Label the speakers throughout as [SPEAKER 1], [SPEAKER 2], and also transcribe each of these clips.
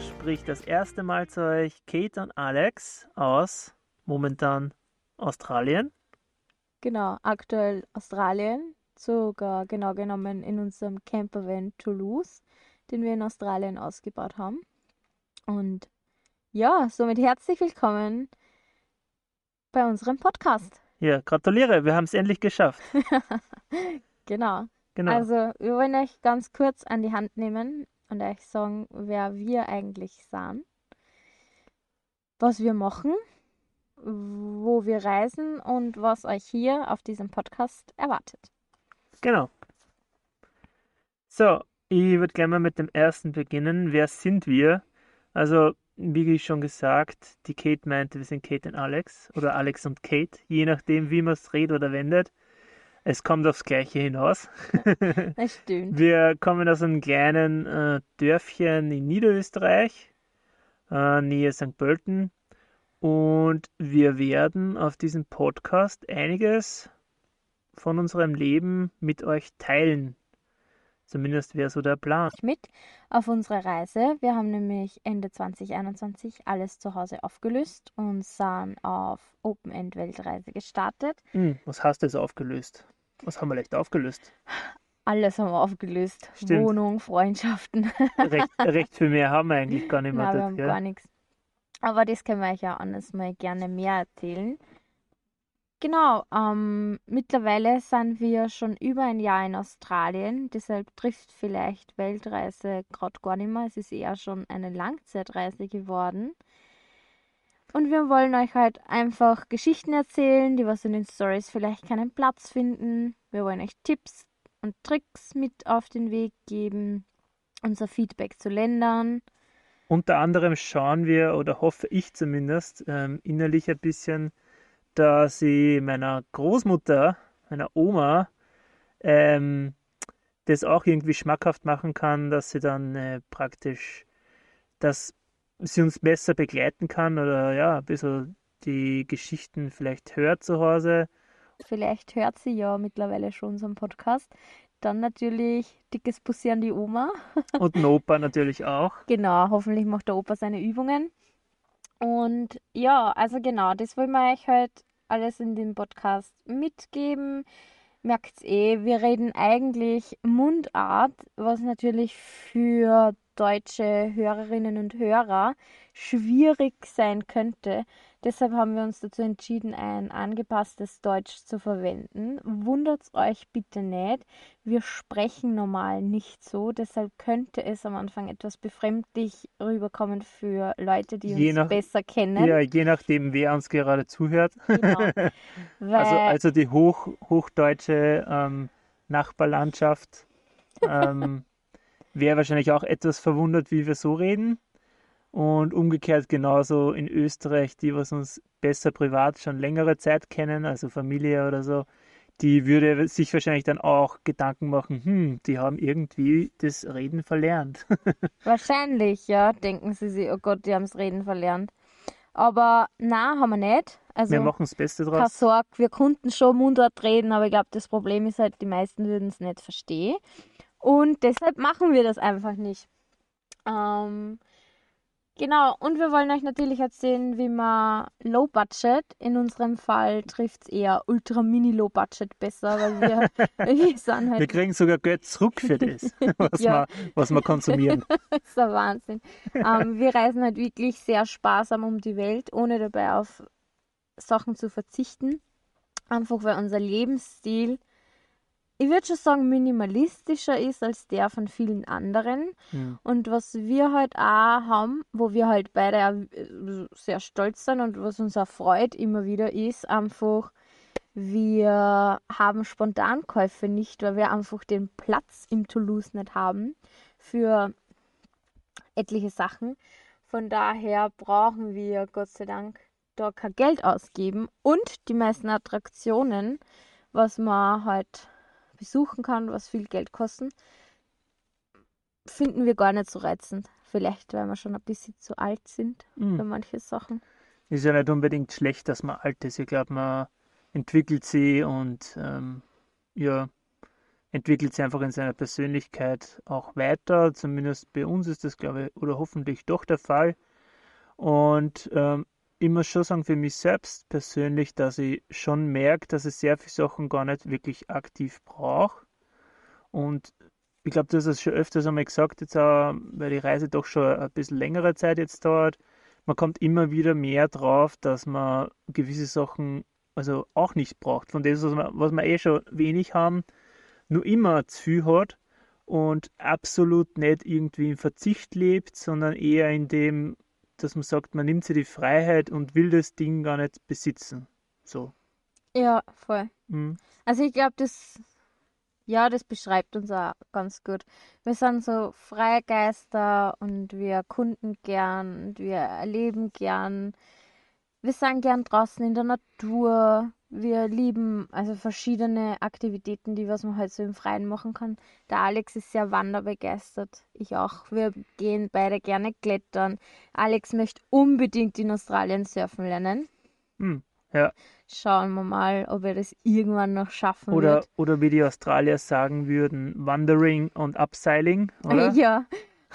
[SPEAKER 1] Spricht das erste Mal zu euch Kate und Alex aus momentan Australien.
[SPEAKER 2] Genau, aktuell Australien, sogar genau genommen in unserem Campervan Toulouse, den wir in Australien ausgebaut haben. Und ja, somit herzlich willkommen bei unserem Podcast.
[SPEAKER 1] Ja, gratuliere, wir haben es endlich geschafft.
[SPEAKER 2] Genau.
[SPEAKER 1] Genau.
[SPEAKER 2] Also, wir wollen euch ganz kurz an die Hand nehmen und euch sagen, wer wir eigentlich sind, was wir machen, wo wir reisen und was euch hier auf diesem Podcast erwartet.
[SPEAKER 1] Genau. So, ich würde gerne mal mit dem ersten beginnen. Wer sind wir? Also, wie schon gesagt, die Kate meinte, wir sind Kate und Alex oder Alex und Kate, je nachdem, wie man es redet oder wendet. Es kommt aufs Gleiche hinaus.
[SPEAKER 2] Das stimmt.
[SPEAKER 1] Wir kommen aus einem kleinen äh, Dörfchen in Niederösterreich, äh, Nähe St. Pölten. Und wir werden auf diesem Podcast einiges von unserem Leben mit euch teilen. Zumindest wäre so der Plan.
[SPEAKER 2] Mit auf unserer Reise. Wir haben nämlich Ende 2021 alles zu Hause aufgelöst und sind auf Open-End-Weltreise gestartet.
[SPEAKER 1] Hm, was hast du jetzt aufgelöst? Was haben wir leicht aufgelöst?
[SPEAKER 2] Alles haben wir aufgelöst.
[SPEAKER 1] Stimmt.
[SPEAKER 2] Wohnung, Freundschaften.
[SPEAKER 1] Recht, recht viel mehr haben wir eigentlich gar nicht mehr.
[SPEAKER 2] Nein, wir haben
[SPEAKER 1] gell?
[SPEAKER 2] gar nichts. Aber das können wir euch ja anders mal gerne mehr erzählen. Genau, ähm, mittlerweile sind wir schon über ein Jahr in Australien, deshalb trifft vielleicht Weltreise gerade gar nicht mehr. Es ist eher schon eine Langzeitreise geworden. Und wir wollen euch halt einfach Geschichten erzählen, die was in den Stories vielleicht keinen Platz finden. Wir wollen euch Tipps und Tricks mit auf den Weg geben, unser Feedback zu Ländern.
[SPEAKER 1] Unter anderem schauen wir, oder hoffe ich zumindest, ähm, innerlich ein bisschen, dass ich meiner Großmutter, meiner Oma, ähm, das auch irgendwie schmackhaft machen kann, dass sie dann äh, praktisch, dass sie uns besser begleiten kann oder ja, ein bisschen die Geschichten vielleicht hört zu Hause.
[SPEAKER 2] Vielleicht hört sie ja mittlerweile schon unseren Podcast. Dann natürlich dickes Bussi an die Oma.
[SPEAKER 1] Und den Opa natürlich auch.
[SPEAKER 2] Genau, hoffentlich macht der Opa seine Übungen. Und ja, also genau, das wollen wir euch halt alles in dem Podcast mitgeben. Merkt's eh, wir reden eigentlich Mundart, was natürlich für deutsche Hörerinnen und Hörer schwierig sein könnte. Deshalb haben wir uns dazu entschieden, ein angepasstes Deutsch zu verwenden. Wundert's euch bitte nicht. Wir sprechen normal nicht so, deshalb könnte es am Anfang etwas befremdlich rüberkommen für Leute, die
[SPEAKER 1] Je
[SPEAKER 2] uns
[SPEAKER 1] nach-
[SPEAKER 2] besser kennen.
[SPEAKER 1] Ja, je nachdem, wer uns gerade zuhört.
[SPEAKER 2] Genau.
[SPEAKER 1] Also, also die hoch, hochdeutsche ähm, Nachbarlandschaft ähm, wäre wahrscheinlich auch etwas verwundert, wie wir so reden. Und umgekehrt genauso in Österreich, die was uns besser privat schon längere Zeit kennen, also Familie oder so, die würde sich wahrscheinlich dann auch Gedanken machen, hm, die haben irgendwie das Reden verlernt.
[SPEAKER 2] wahrscheinlich, ja, denken sie sich, oh Gott, die haben das Reden verlernt. Aber na, haben wir nicht. Also
[SPEAKER 1] Wir machen das Beste
[SPEAKER 2] keine
[SPEAKER 1] draus.
[SPEAKER 2] Sorge, wir konnten schon Mundart reden, aber ich glaube, das Problem ist halt, die meisten würden es nicht verstehen. Und deshalb machen wir das einfach nicht. Ähm, genau, und wir wollen euch natürlich erzählen, wie man Low Budget, in unserem Fall trifft es eher Ultra Mini Low Budget besser, weil wir, wir sind
[SPEAKER 1] Wir
[SPEAKER 2] halt
[SPEAKER 1] kriegen sogar Geld zurück für das, was,
[SPEAKER 2] Ja.
[SPEAKER 1] wir, was wir konsumieren.
[SPEAKER 2] Das ist der Wahnsinn. ähm, wir reisen halt wirklich sehr sparsam um die Welt, ohne dabei auf Sachen zu verzichten. Einfach weil unser Lebensstil, ich würde schon sagen, minimalistischer ist als der von vielen anderen.
[SPEAKER 1] Hm.
[SPEAKER 2] Und was wir halt auch haben, wo wir halt beide äh, sehr stolz sind und was uns auch freut immer wieder ist, einfach, wir haben Spontankäufe nicht, weil wir einfach den Platz im Toulouse nicht haben für etliche Sachen. Von daher brauchen wir Gott sei Dank da kein Geld ausgeben und die meisten Attraktionen, was man halt besuchen kann, was viel Geld kosten, finden wir gar nicht so reizend. Vielleicht, weil wir schon ein bisschen zu alt sind
[SPEAKER 1] Hm.
[SPEAKER 2] für manche Sachen.
[SPEAKER 1] Ist ja nicht unbedingt schlecht, dass man alt ist. Ich glaube, man entwickelt sie und ähm, ja, entwickelt sich einfach in seiner Persönlichkeit auch weiter. Zumindest bei uns ist das, glaube ich, oder hoffentlich doch der Fall. Und ähm, ich muss schon sagen, für mich selbst persönlich, dass ich schon merke, dass ich sehr viele Sachen gar nicht wirklich aktiv brauche. Und ich glaube, du hast es schon öfters einmal gesagt, jetzt auch, weil die Reise doch schon ein bisschen längere Zeit jetzt dauert. Man kommt immer wieder mehr drauf, dass man gewisse Sachen also auch nicht braucht. Von dem, was was wir eh schon wenig haben, nur immer zu viel hat und absolut nicht irgendwie im Verzicht lebt, sondern eher in dem, dass man sagt, man nimmt sich die Freiheit und will das Ding gar nicht besitzen. So.
[SPEAKER 2] Ja, voll.
[SPEAKER 1] Mhm.
[SPEAKER 2] Also ich glaube, das, ja, das beschreibt uns auch ganz gut. Wir sind so freie Geister und wir erkunden gern und wir erleben gern. Wir sind gern draußen in der Natur. Wir lieben also verschiedene Aktivitäten, die was man halt so im Freien machen kann. Der Alex ist sehr wanderbegeistert. Ich auch. Wir gehen beide gerne klettern. Alex möchte unbedingt in Australien surfen lernen.
[SPEAKER 1] Hm, ja.
[SPEAKER 2] Schauen wir mal, ob er das irgendwann noch schaffen
[SPEAKER 1] Oder,
[SPEAKER 2] wird.
[SPEAKER 1] oder wie die Australier sagen würden, Wandering und Upseiling, oder?
[SPEAKER 2] Ja,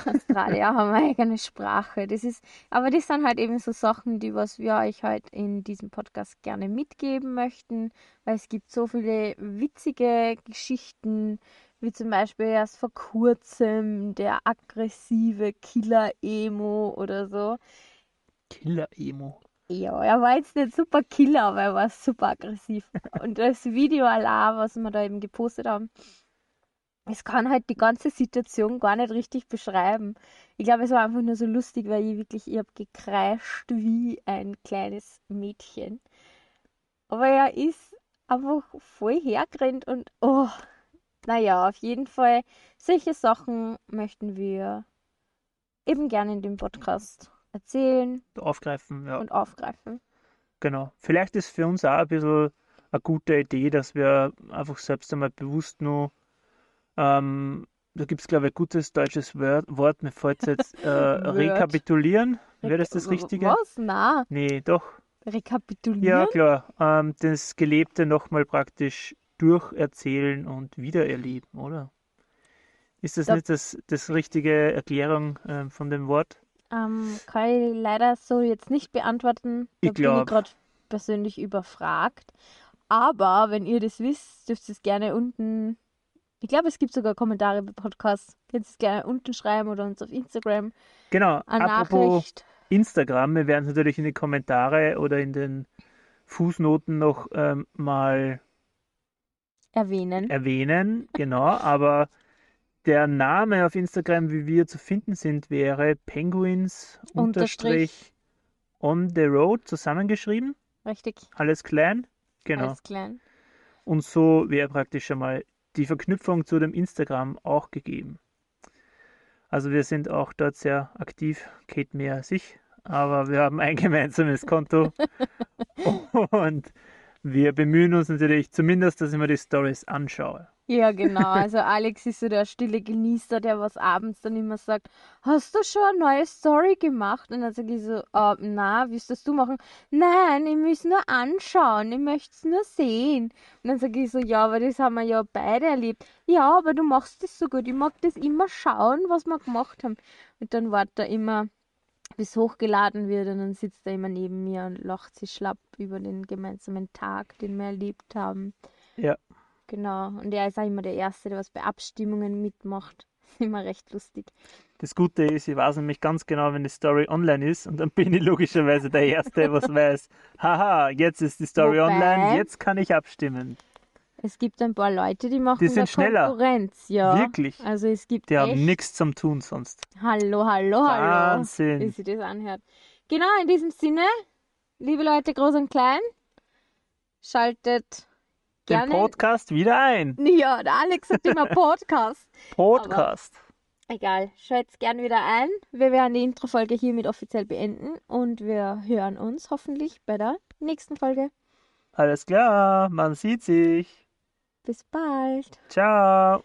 [SPEAKER 2] Australier haben eine eigene Sprache. Das ist, aber das sind halt eben so Sachen, die was wir euch halt in diesem Podcast gerne mitgeben möchten, weil es gibt so viele witzige Geschichten, wie zum Beispiel erst vor kurzem der aggressive Killer-Emo oder so.
[SPEAKER 1] Killer-Emo.
[SPEAKER 2] Ja, er war jetzt nicht super Killer, aber er war super aggressiv. Und das Video allein, was wir da eben gepostet haben, es kann halt die ganze Situation gar nicht richtig beschreiben. Ich glaube, es war einfach nur so lustig, weil ich wirklich, ich habe gekreischt wie ein kleines Mädchen. Aber er ist einfach voll hergerannt und oh, naja, auf jeden Fall, solche Sachen möchten wir eben gerne in dem Podcast erzählen
[SPEAKER 1] Aufgreifen, ja.
[SPEAKER 2] und aufgreifen.
[SPEAKER 1] Genau. Vielleicht ist für uns auch ein bisschen eine gute Idee, dass wir einfach selbst einmal bewusst nur, ähm, da gibt es, glaube ich, ein gutes deutsches Wort, mir fällt jetzt, äh, rekapitulieren. Wäre das das Richtige?
[SPEAKER 2] Was? Na,
[SPEAKER 1] Nee, doch.
[SPEAKER 2] rekapitulieren?
[SPEAKER 1] Ja, klar. Ähm, das Gelebte nochmal praktisch durcherzählen und wiedererleben, oder? Ist das
[SPEAKER 2] Da-
[SPEAKER 1] nicht das, das richtige Erklärung ähm, von dem Wort?
[SPEAKER 2] Ähm, kann ich leider so jetzt nicht beantworten. Da
[SPEAKER 1] Ich
[SPEAKER 2] bin ich
[SPEAKER 1] glaub.
[SPEAKER 2] gerade persönlich überfragt. Aber wenn ihr das wisst, dürft ihr es gerne unten. Ich glaube, es gibt sogar Kommentare bei Podcasts. Könnt ihr es gerne unten schreiben oder uns auf Instagram
[SPEAKER 1] Genau.
[SPEAKER 2] eine
[SPEAKER 1] Apropos
[SPEAKER 2] Nachricht.
[SPEAKER 1] Instagram, wir werden es natürlich in die Kommentare oder in den Fußnoten noch ähm, mal
[SPEAKER 2] erwähnen.
[SPEAKER 1] erwähnen, genau, aber der Name auf Instagram, wie wir zu finden sind, wäre Penguins unterstrich on the road zusammengeschrieben,
[SPEAKER 2] Richtig.
[SPEAKER 1] alles klein, genau.
[SPEAKER 2] Alles klein.
[SPEAKER 1] Und so wäre praktisch schon mal die Verknüpfung zu dem Instagram auch gegeben. Also wir sind auch dort sehr aktiv, Kate mehr als ich, aber wir haben ein gemeinsames Konto und wir bemühen uns natürlich zumindest, dass ich mir die Stories anschaue.
[SPEAKER 2] Ja, genau. Also Alex ist so der stille Genießer, der was abends dann immer sagt, hast du schon eine neue Story gemacht? Und dann sage ich so, äh, na, willst das du machen? Nein, ich muss nur anschauen, ich möchte es nur sehen. Und dann sage ich so, ja, aber das haben wir ja beide erlebt. Ja, aber du machst das so gut, ich mag das immer schauen, was wir gemacht haben. Und dann wartet er immer, bis hochgeladen wird und dann sitzt er immer neben mir und lacht sich schlapp über den gemeinsamen Tag, den wir erlebt haben.
[SPEAKER 1] Ja.
[SPEAKER 2] Genau, und er ist auch immer der Erste, der was bei Abstimmungen mitmacht. Immer recht lustig.
[SPEAKER 1] Das Gute ist, ich weiß nämlich ganz genau, wenn die Story online ist und dann bin ich logischerweise der Erste, was weiß, haha, jetzt ist die Story
[SPEAKER 2] Wobei-
[SPEAKER 1] online, jetzt kann ich abstimmen.
[SPEAKER 2] Es gibt ein paar Leute, die machen
[SPEAKER 1] Die sind schneller.
[SPEAKER 2] Konkurrenz, ja.
[SPEAKER 1] Wirklich.
[SPEAKER 2] Also es gibt
[SPEAKER 1] Die haben
[SPEAKER 2] echt...
[SPEAKER 1] nichts zum Tun sonst.
[SPEAKER 2] Hallo, hallo, hallo. Wie
[SPEAKER 1] Wahnsinn.
[SPEAKER 2] sich das anhört. Genau, in diesem Sinne, liebe Leute, groß und klein, schaltet
[SPEAKER 1] Den. Podcast wieder ein.
[SPEAKER 2] ja, der Alex sagt immer Podcast.
[SPEAKER 1] Podcast.
[SPEAKER 2] Egal, schaltet gern wieder ein. Wir werden die Intro-Folge hiermit offiziell beenden und wir hören uns hoffentlich bei der nächsten Folge.
[SPEAKER 1] Alles klar, man sieht sich.
[SPEAKER 2] Bis bald.
[SPEAKER 1] Ciao.